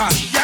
Uh.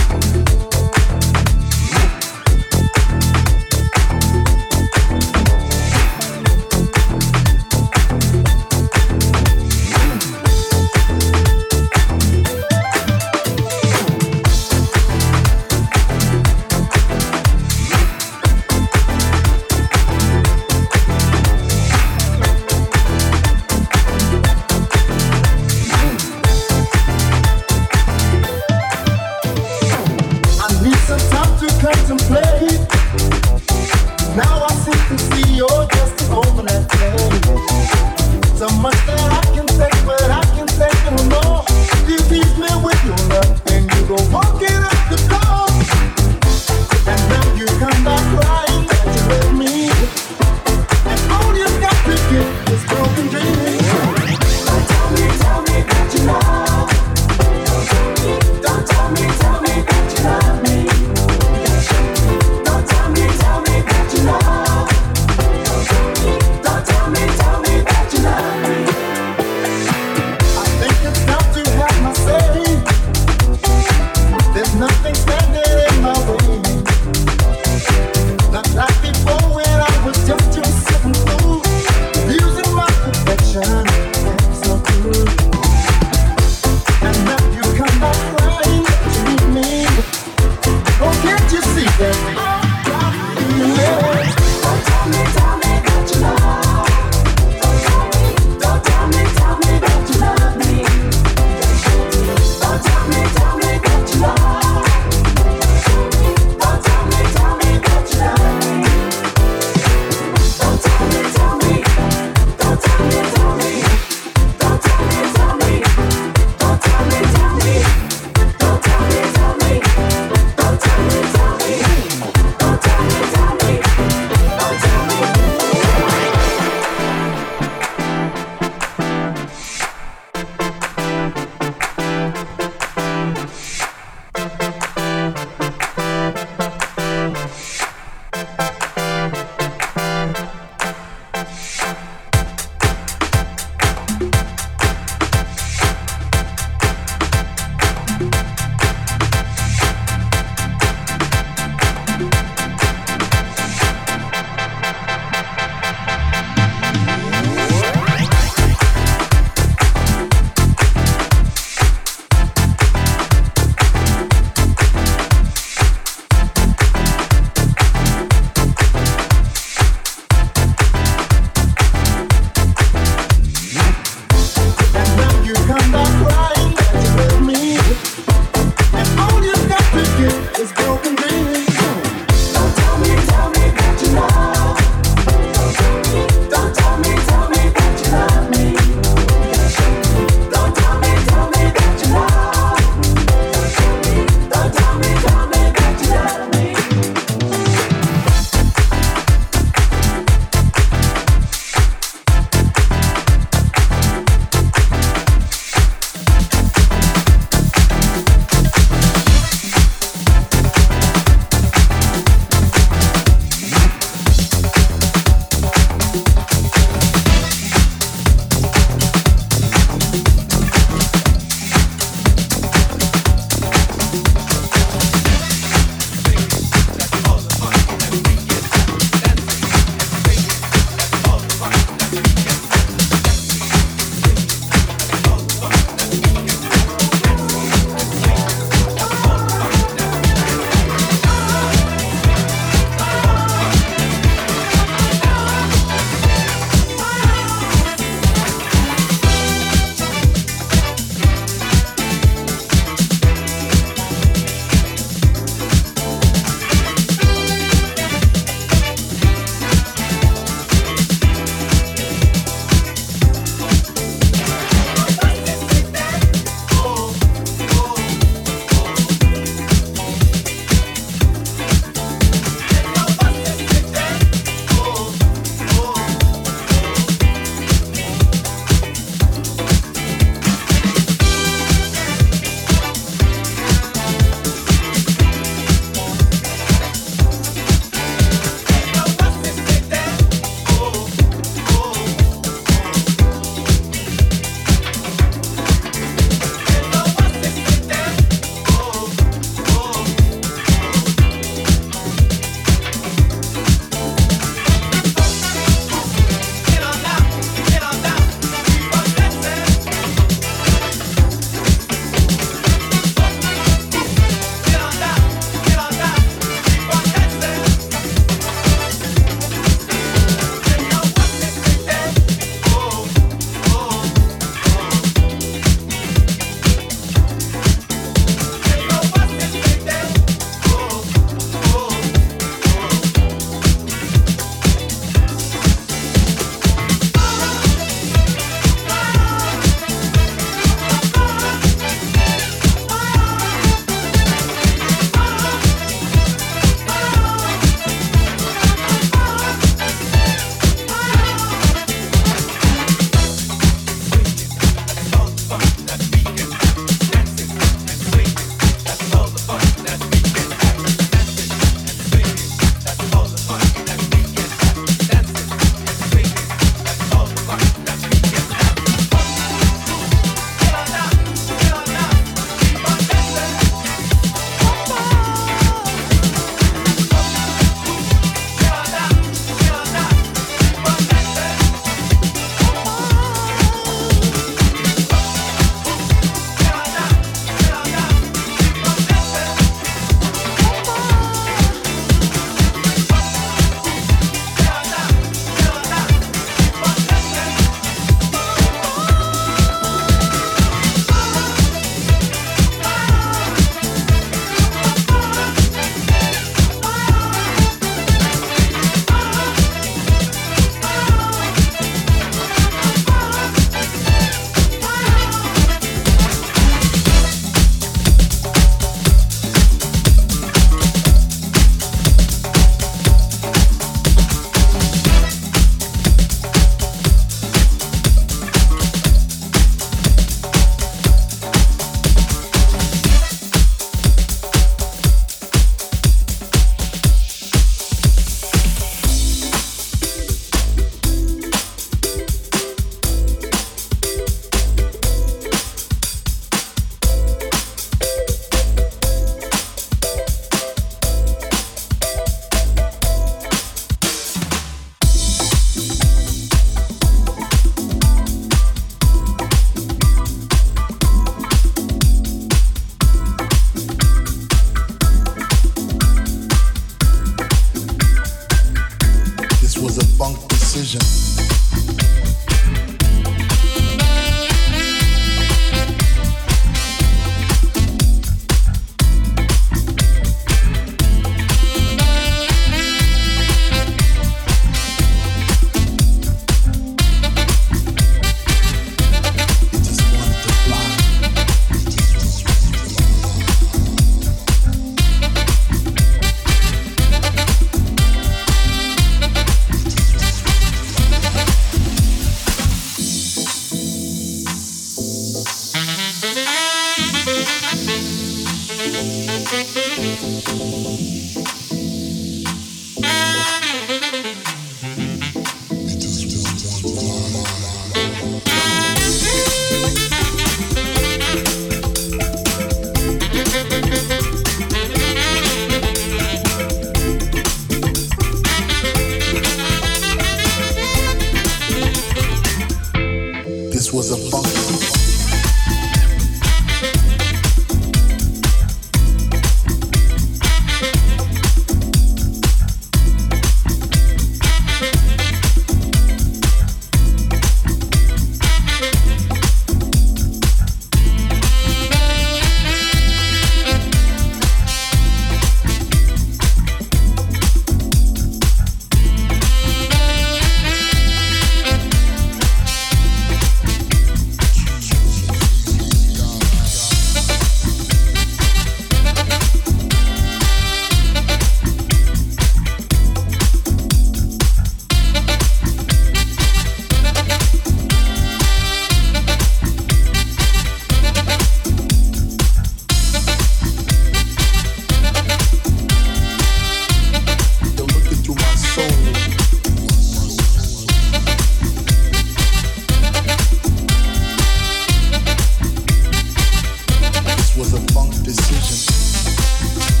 decision.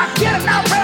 ya quieren abrir.